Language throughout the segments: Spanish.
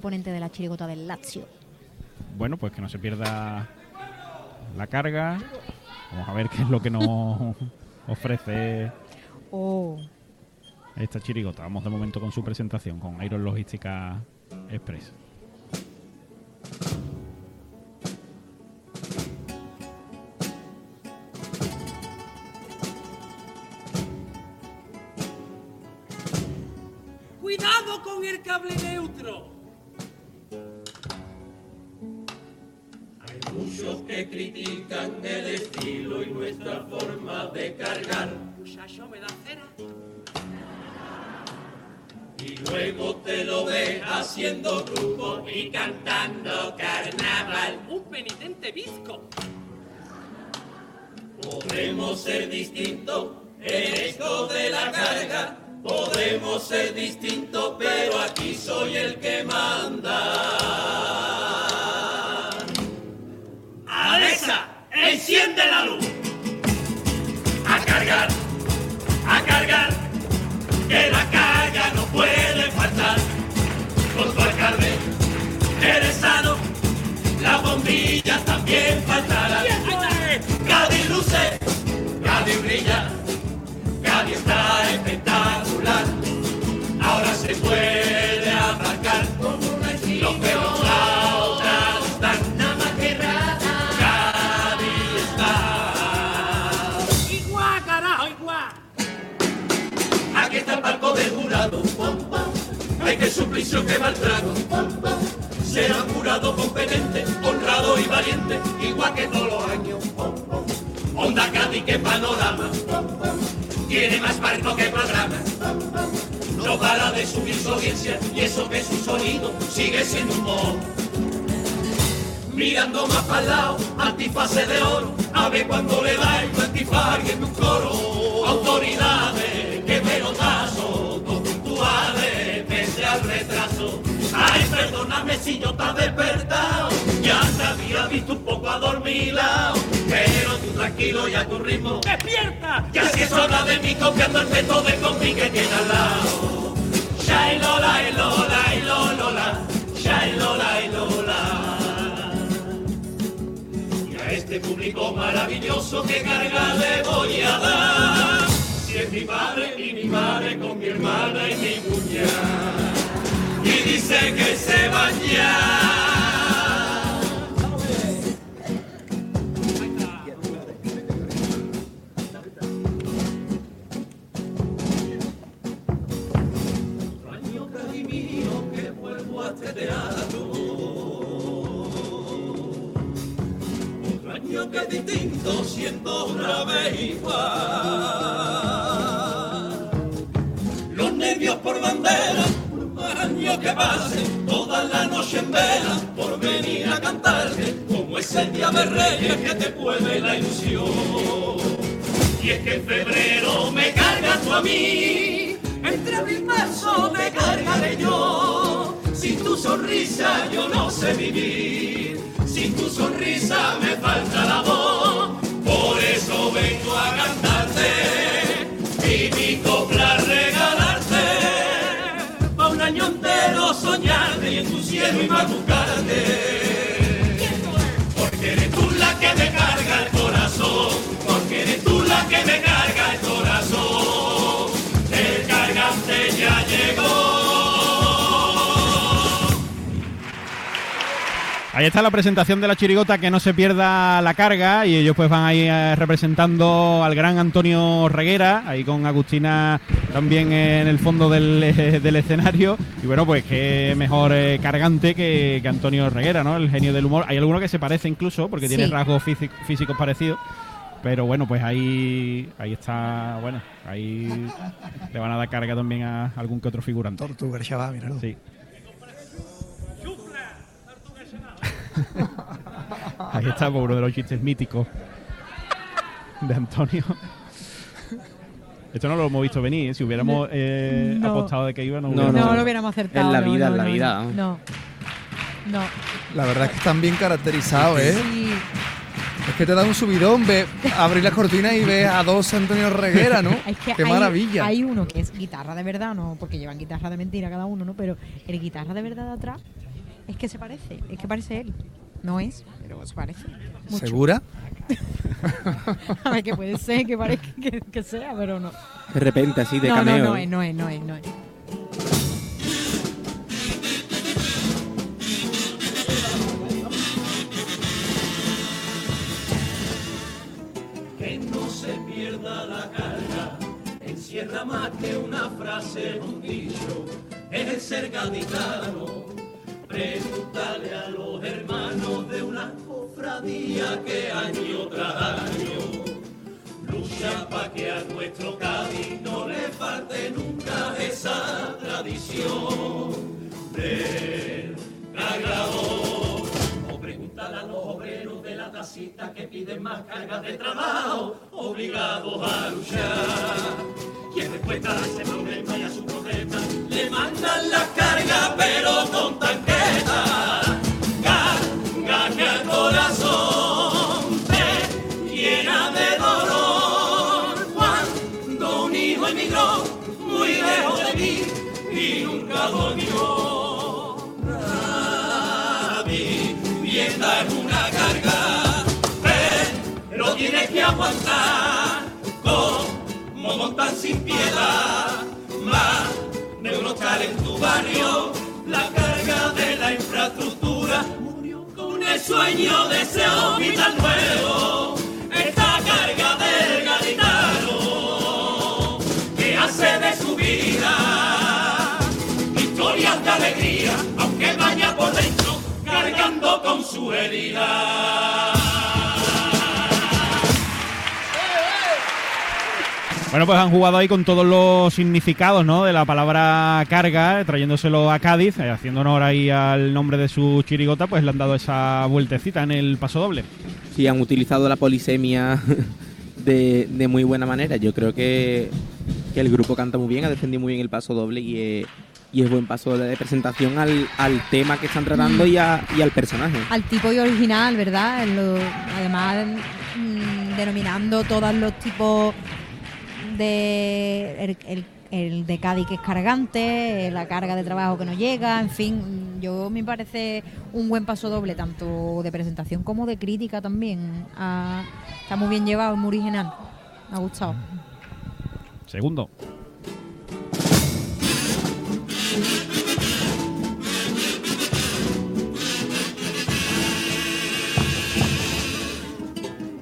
ponente de la chirigota del Lazio. Bueno, pues que no se pierda la carga. Vamos a ver qué es lo que nos ofrece Oh, esta chirigota. Vamos de momento con su presentación con Iron Logística Express. Penitente bizco. Podremos ser distintos en esto de la carga. Podremos ser distintos, pero aquí soy el que manda. Alexa, enciende la luz. Bombillas también faltarán. Cádiz luce, Cádiz brilla, Cádiz está espectacular. Ahora se puede arrancar los pelos a otra están. Nada más que Cádiz está. ¡Igual, carajo, igual! Aquí está el barco del jurado. Hay que suplicio que va Será jurado competente, honrado y valiente, igual que todos los años. Onda Cádiz, que panorama. Tiene más barco que programa. No para de subir su audiencia y eso que su sonido sigue siendo un modo. Mirando más para el lado, antifase de oro, a ver cuando le da el antifaz en un coro. Autoridades, que pelotazo, todo puntuales, pese al retraso. Ay, perdóname si yo te despertado, ya te había visto un poco adormilado, pero tú tranquilo y a tu ritmo. ¡Despierta! Ya si es hora de mí copiando el método de compi que tiene al lado. Shai lola, lola, y lola, shai lola, lola. Y a este público maravilloso que carga le voy a dar. Si es mi padre y mi madre con mi hermana y mi cuñada. Dice que se baña. Año cari mío que vuelvo a teatro. Otro año que distinto siendo otra vez igual. Los nervios por bandera, que pasen, toda la noche en vela, por venir a cantarte, como ese día de reyes que te puede la ilusión. Y es que en febrero me cargas tú a mí, entre mis besos te cargaré yo. Sin tu sonrisa yo no sé vivir, sin tu sonrisa me falta la voz. Por eso vengo a cantarte entero soñarte y en tu cielo y buscarte. Porque eres tú la que me carga el corazón, porque eres tú la que me carga Ahí está la presentación de la chirigota, que no se pierda la carga y ellos pues van ahí eh, representando al gran Antonio Reguera, ahí con Agustina también en el fondo del, eh, del escenario y bueno pues qué mejor eh, cargante que, que Antonio Reguera, ¿no? El genio del humor. Hay alguno que se parece incluso porque tiene rasgos físi- físicos parecidos. Pero bueno, pues ahí ahí está, bueno, ahí le van a dar carga también a algún que otro figurante. Tortuga, el chaval, míralo. Sí. Ahí está pues, uno de los chistes míticos de Antonio. Esto no lo hemos visto venir, ¿eh? si hubiéramos eh, No. apostado de que iba, no, No, No, lo hubiéramos acertado. En la no, vida, no, en la vida. No. No. La verdad es que están bien caracterizados, ¿eh? Sí. Es que te da un subidón, ve, abrir las cortinas y ves a dos Antonio Reguera, ¿no? Es que Qué hay, maravilla. Hay uno que es guitarra de verdad, no, porque llevan guitarra de mentira cada uno, ¿no? Pero el guitarra de verdad de atrás Es que se parece, es que parece él. No es, pero se parece. Mucho. ¿Segura? A ver, que puede ser que parezca que, que sea, pero no. De repente, así de no, cameo. no, no es, no es, no es, no es. que no se pierda la carga, encierra más que una frase, un dicho, es el ser gaditano. Pregúntale a los hermanos de una cofradía que año tras año lucha para que a nuestro Cádiz no le falte nunca esa tradición del cargador. O pregúntale a los obreros de la tacita que piden más cargas de trabajo, obligados a luchar. Quien respuesta a ese problema y a su protesta, le mandan la carga pero con aguantar como montan sin piedad. Más hostal en tu barrio, la carga de la infraestructura murió con el sueño de ese hospital nuevo. Esta carga del gaditano que hace de su vida historias de alegría, aunque vaya por dentro cargando con su herida. Bueno, pues han jugado ahí con todos los significados, ¿no? De la palabra carga, eh, trayéndoselo a Cádiz, eh, haciendo honor ahí al nombre de su chirigota, pues le han dado esa vueltecita en el paso doble. Sí, han utilizado la polisemia de, de muy buena manera. Yo creo que, que el grupo canta muy bien, ha defendido muy bien el paso doble y es, y es buen paso de presentación al, al tema que están tratando y, a- y al personaje. Al tipo y original, ¿verdad? Lo- además, mm, denominando todos los tipos de. El, el- el de Cádiz que es cargante, eh, la carga de trabajo que no llega, en fin, yo me parece un buen paso doble, tanto de presentación como de crítica también. Ah, está muy bien llevado, muy original. Me ha gustado. Segundo.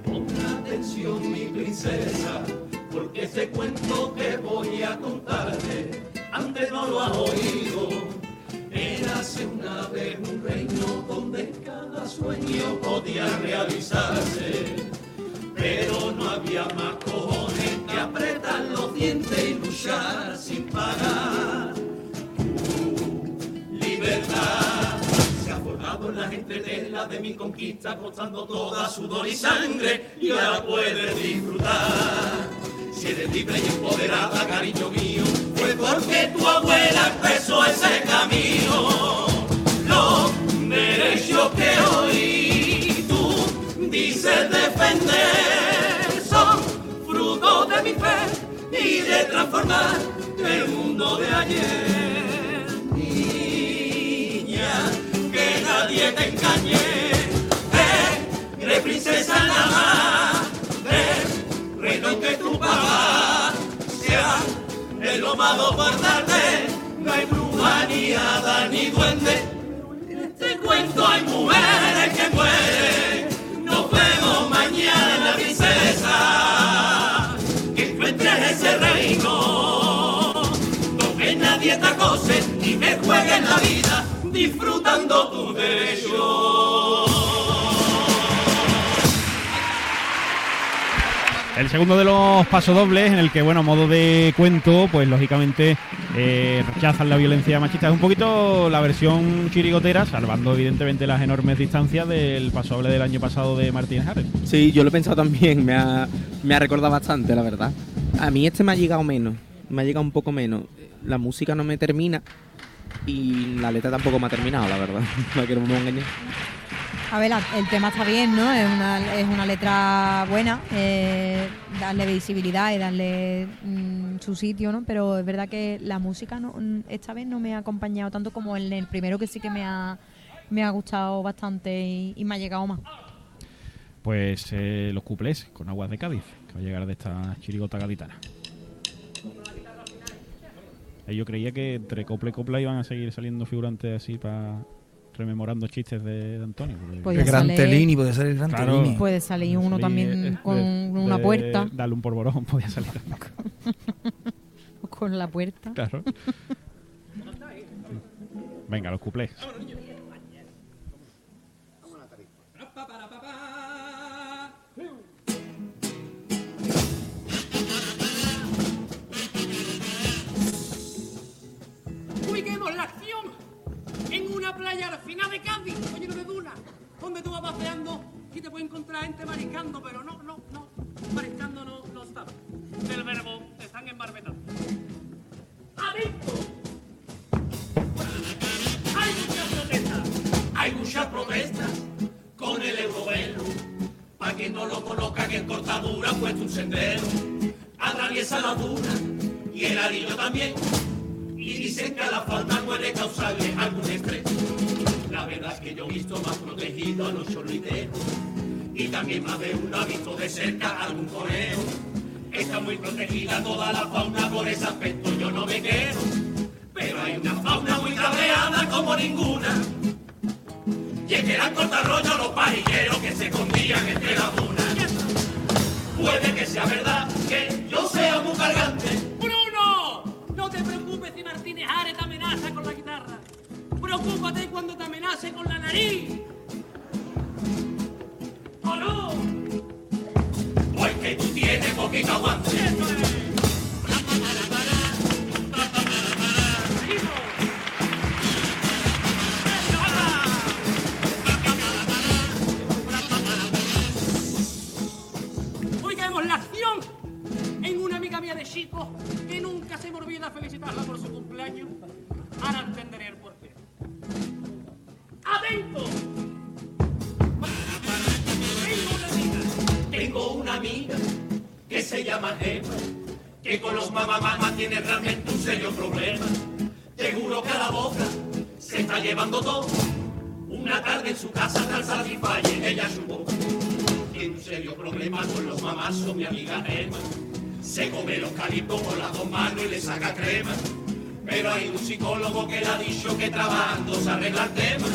Ponga atención mi princesa, ese cuento que voy a contarte, antes no lo has oído. Érase una vez un reino donde cada sueño podía realizarse, pero no había más cojones que apretar los dientes y luchar sin parar. Tu libertad se ha formado en la entretela de mi conquista, costando toda sudor y sangre, y ahora puedes disfrutar. Eres libre y empoderada, cariño mío, fue porque tu abuela empezó ese camino. Los derechos que hoy tú dices defender son fruto de mi fe y de transformar el mundo de ayer. Niña, que nadie te engañe, eres princesa nada más, que tu papá sea el lomado por darte, no hay bruja ni hada ni duende. En este cuento hay mujeres que mueren. Nos vemos mañana, princesa. Que encuentres ese reino donde nadie te acose y me juegue la vida disfrutando tu derecho. El segundo de los pasodobles, en el que, bueno, a modo de cuento, pues lógicamente eh, rechazan la violencia machista. Es un poquito la versión chirigotera, salvando evidentemente las enormes distancias del pasodoble del año pasado de Martín Harris. Sí, yo lo he pensado también, me ha, me ha recordado bastante, la verdad. A mí este me ha llegado menos, me ha llegado un poco menos. La música no me termina y la letra tampoco me ha terminado, la verdad. No me. A ver, el tema está bien, ¿no? Es una, es una letra buena, eh, darle visibilidad y darle mm, su sitio, ¿no? Pero es verdad que la música no, mm, esta vez no me ha acompañado tanto como en el primero que sí que me ha me ha gustado bastante y, y me ha llegado más. Pues eh, los cuplés con aguas de Cádiz, que va a llegar de esta chirigota gaditana. Yo creía que entre copla y copla iban a seguir saliendo figurantes así para rememorando chistes de, de Antonio. Pues El gran sale- Telini, puede ser el gran Claro. Telini. Puede salir uno Sí, también eh, con de- una de puerta, Darle un polvorón, podía salir también. con la puerta. Claro. Venga, los cuplés. Gente mariscando, pero no, no, no, mariscando no, no está. Del verbo están embarbetados. ¡Adentro! ¡Hay muchas protestas! Hay muchas protestas con el eurovelo. Pa' quien no lo conozca, que en cortadura puesto un sendero. Atraviesa la duna y el arillo también. También más de uno ha visto de cerca algún coreo. Está muy protegida toda la fauna, por ese aspecto Tengo una amiga que se llama Eva, que con los mamamás tiene realmente un serio problema. Te juro que a la boca se está llevando todo. Una tarde en su casa tal satisfalle ella su boca. Tiene un serio problema con los mamazos, mi amiga Eva. Se come los calipos con las dos manos y le saca crema. Pero hay un psicólogo que le ha dicho que trabajando se arregla el tema.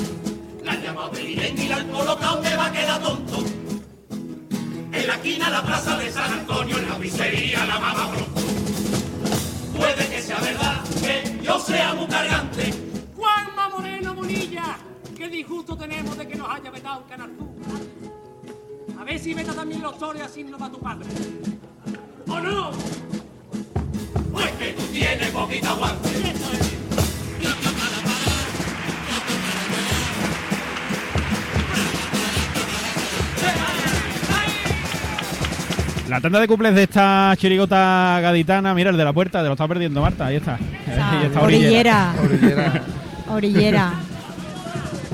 Llamado y la han colocado donde va a quedar tonto. En la esquina la plaza de San Antonio, en la pizzería La Mama Bronco. Puede que sea verdad que yo sea muy cargante. Juanma Moreno Bonilla. Qué disgusto tenemos de que nos haya vetado el Canal. A ver si veta también los toros así no va tu padre. ¿O no? Pues que tú tienes poquito aguante. La tanda de cuplés de esta chirigota gaditana, mira el de la puerta, te lo está perdiendo Marta, ahí está. Ahí está orillera. orillera, Orillera. orillera.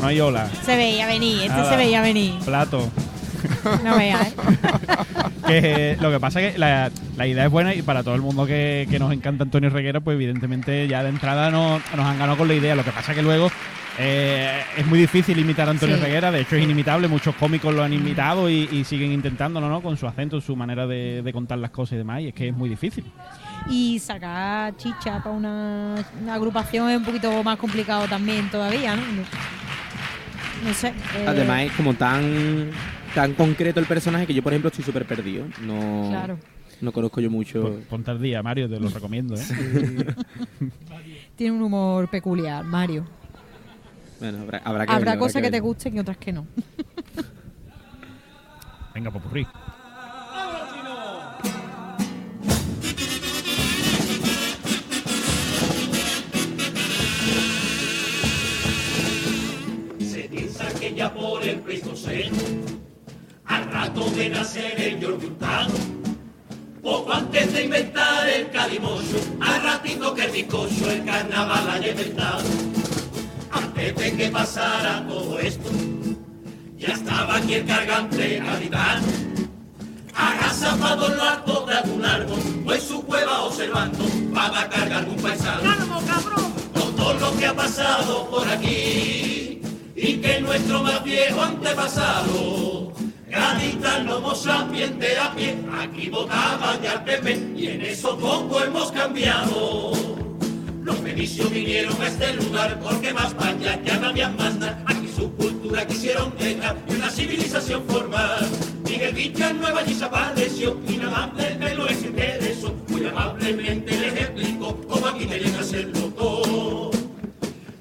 No hay ola. Se veía venir, este Nada. se veía venir. Plato. No veas, ¿eh? que lo que pasa es que la, la idea es buena y para todo el mundo que, que nos encanta Antonio Reguera, pues evidentemente ya de entrada no- nos han ganado con la idea. Lo que pasa es que luego eh, es muy difícil imitar a Antonio Sí. Reguera, de hecho es inimitable, muchos cómicos lo han imitado y, y siguen intentándolo, ¿no? Con su acento, su manera de, de contar las cosas y demás, y es que es muy difícil. Y sacar chicha para una, una agrupación es un poquito más complicado también todavía, ¿no? No sé. eh, Además es como tan tan concreto el personaje que yo, por ejemplo, estoy súper perdido. No, Claro. no conozco yo mucho. Pon- Ponte al día, Mario, te lo recomiendo, ¿eh? Tiene un humor peculiar, Mario. Bueno, habrá, habrá que Habrá verlo, cosas que, te gusten y otras que no. Venga, popurrí. Se piensa que ya por el Pleistoceno, al rato de nacer el Jordi Hurtado, poco antes de inventar el calimocho, al ratito que el bizcocho el carnaval haya inventado. Que pasara todo esto, ya estaba aquí el cargante gaditano, agazapado en lo alto de algún árbol, o en su cueva observando para cargar un paisano ¡Calmo, cabrón! con todo lo que ha pasado por aquí y que nuestro más viejo antepasado. Gaditano, homo sapiens de a pie, aquí votaban ya al PP y en eso poco hemos cambiado. Los fenicios vinieron a este lugar porque más España ya no había más nada. Aquí su cultura quisieron dejar y una civilización formar. Miguel Villanueva allí se apareció, inamablemente lo es interesó. Muy amablemente les explico cómo aquí que hacerlo todo.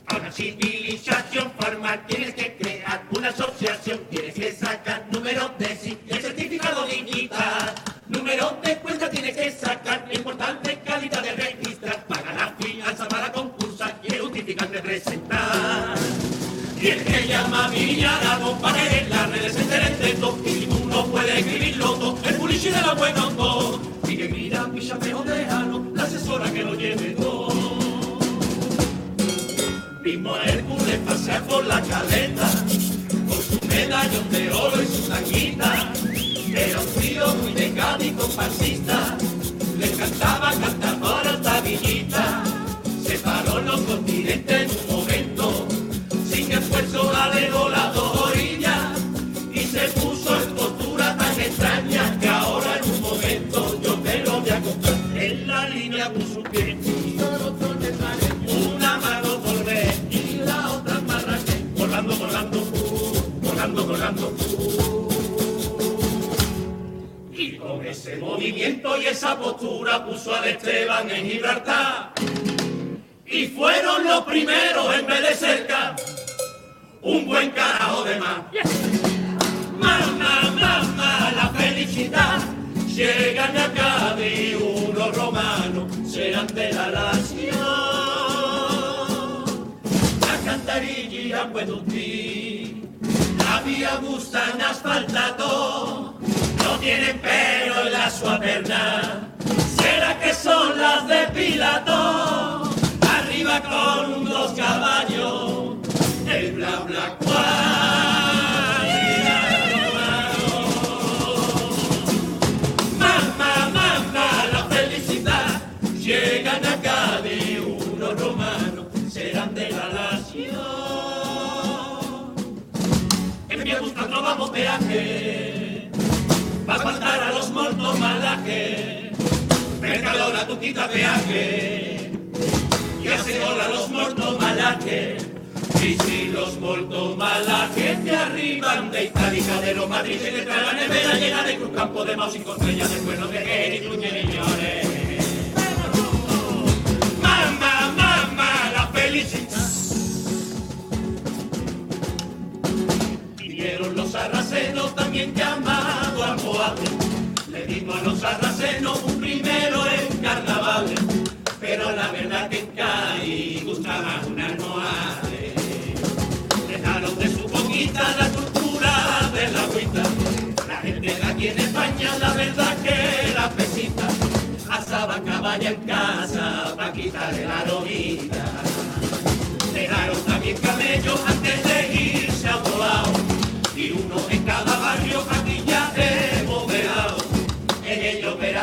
A una civilización formal tienes que ese movimiento y esa postura puso a Esteban en Gibraltar. Y fueron los primeros en vez de cerca. Un buen carajo de más. Mamá, mamá, la felicidad. Llegan a Cádiz unos romanos, serán de la nación. La cantarilla y acueductí, la vía gustan asfaltado, tienen pelo en la suaperna. ¿Será que son las de Pilato? Arriba con dos caballos, el bla bla Mamá, mamá, la felicidad. Llegan acá de unos romanos, serán de la nación. En mi gusta vamos peaje, va a los mortos malaje. Mercadona tu quita peaje, y hace hora a los mortos malaje. Y si los mortos malajes te arriban de Itálica, de los Madrid, te trae la nevera llena de cruz campo de maus y estrellas de cuernos de Geri, Cluñe, Miñones. Mamá, mamá, la felicidad. Los sarracenos también llamados los sarracenos un primero en carnavales. Pero la verdad que en Cádiz gustaba un almohade. Dejaron de su boquita la cultura de la agüita. La gente de aquí en España la verdad que era pesita. Asaba caballa en casa para quitarle la lomita. Dejaron también camellos antes de irse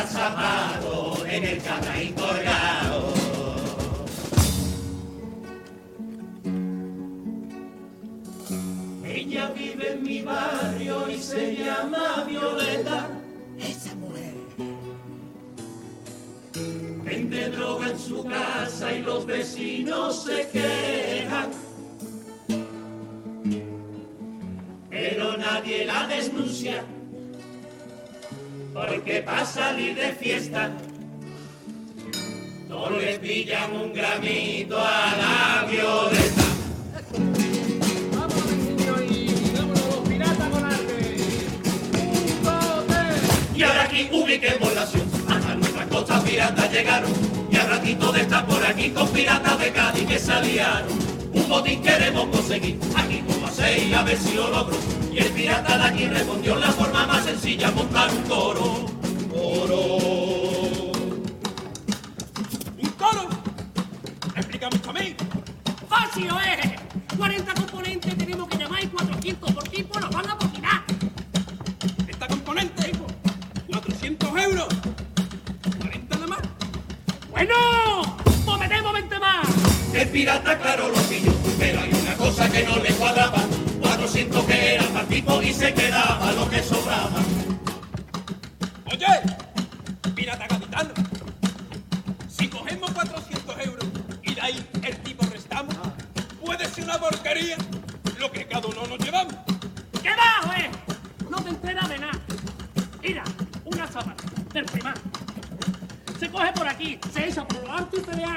zapado, en el cabraín colgado. Ella vive en mi barrio y se llama Violeta. Esa mujer. Vende droga en su casa y los vecinos se quejan. Pero nadie la denuncia. Porque para salir de fiesta no le pillan un gramito a la Violeta. Y ahora aquí ubiquemos la acción. Hasta nuestras costas piratas llegaron. Y al ratito de estar por aquí con piratas de Cádiz que salieron. Un botín queremos conseguir. Aquí como a seis a ver si lo logro. Y el pirata de aquí respondió la forma más sencilla, montar un coro.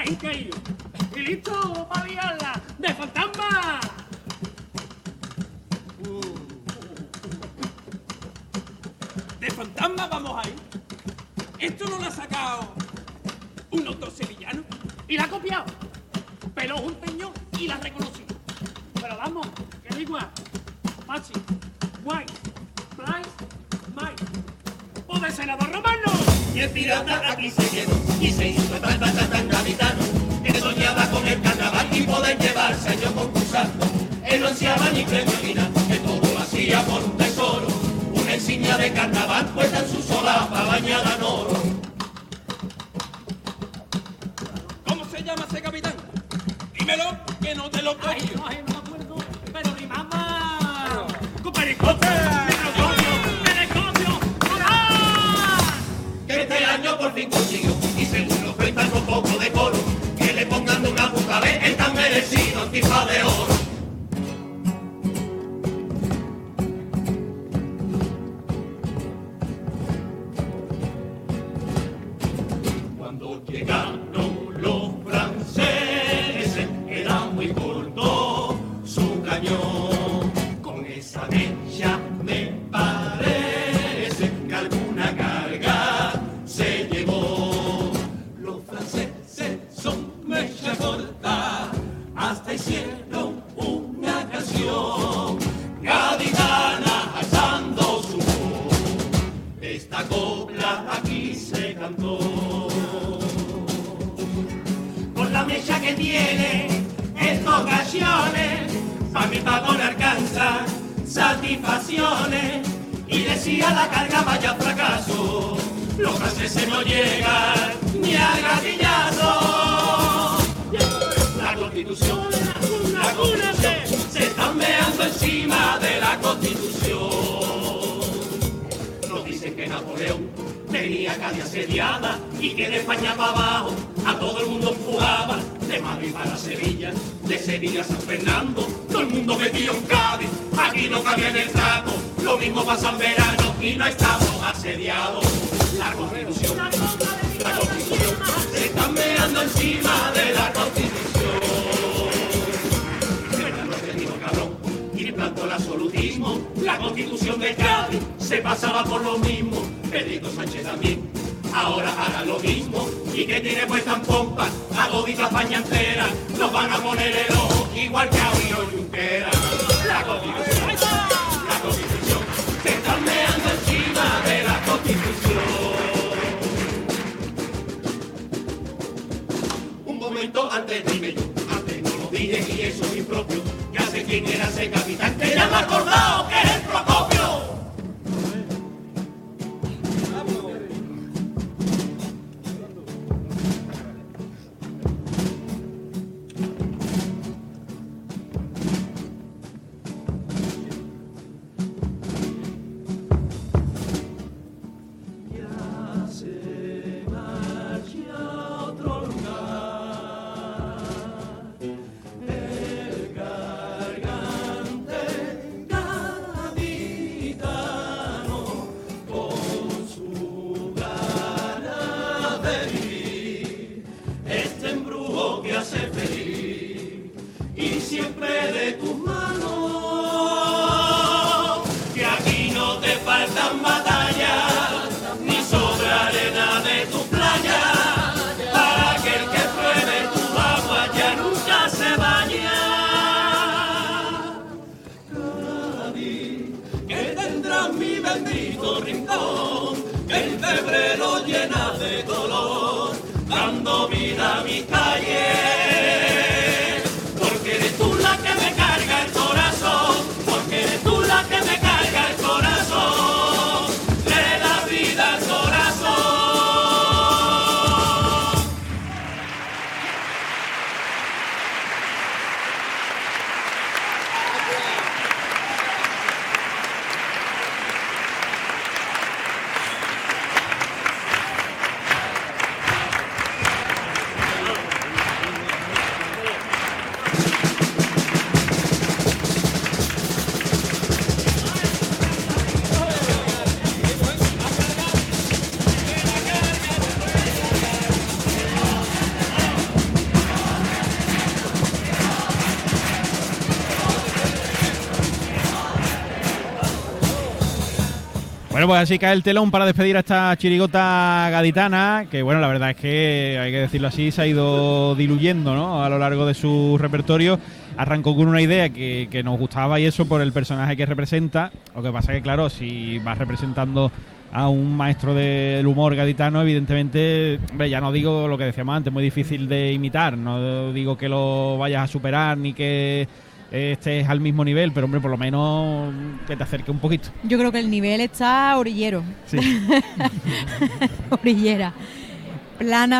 Alto y listo para liarla de fantasma. De fantasma vamos ahí. Esto no lo ha sacado un otro sevillano. Y la ha copiado. Pero un peño y la ha reconocido. Pero vamos, que da igual. Pachi, Y pirata aquí se quedó y se hizo tan tan tan tan capitano. Que soñaba con el carnaval y poder llevarse años concursando. Él no ansiaba ni premio ni que todo lo hacía por un tesoro. Una insignia de carnaval puesta en su solapa bañada en oro. ¿Cómo se llama ese capitán? Dímelo, que no te lo Ay, esta copla aquí se cantó con la mecha que tiene en ocasiones, pa' mi pago no alcanza satisfacciones. Y decía la carga vaya fracaso, los franceses no llegan ni a gatillazo. La constitución, la constitución, se están meando encima de la constitución. Napoleón tenía Cádiz asediada y que de España para abajo a todo el mundo empujaba. De Madrid para Sevilla, de Sevilla a San Fernando, todo el mundo metido en Cádiz. Aquí no cambia en el trato, lo mismo pasa en verano y no estamos asediados. La constitución, la constitución, se están meando encima de la constitución. Y el absolutismo. La constitución de Cádiz se pasaba por lo mismo. Pedrito Sánchez también, ahora hará lo mismo. Y que tiene puesta en pompa a todita España. Nos van a poner el ojo igual que a Río Junquera. La constitución, la constitución, se están meando encima de la constitución. Un momento antes dime yo, antes no lo dije y eso es impropio. Ya sé quién era ese capitán que ya me he acordado que es el Procopio. Bendito rincón, Bueno, pues así cae el telón para despedir a esta chirigota gaditana, que bueno, la verdad es que, hay que decirlo así, se ha ido diluyendo ¿no? a lo largo de su repertorio. Arrancó con una idea que, que nos gustaba y eso por el personaje que representa. Lo que pasa que, claro, si vas representando a un maestro del humor gaditano, evidentemente, ya no digo lo que decíamos antes, muy difícil de imitar, no digo que lo vayas a superar ni que estés al mismo nivel, pero hombre, por lo menos que te acerque un poquito. Yo creo que el nivel está orillero. Sí. Orillera. Plana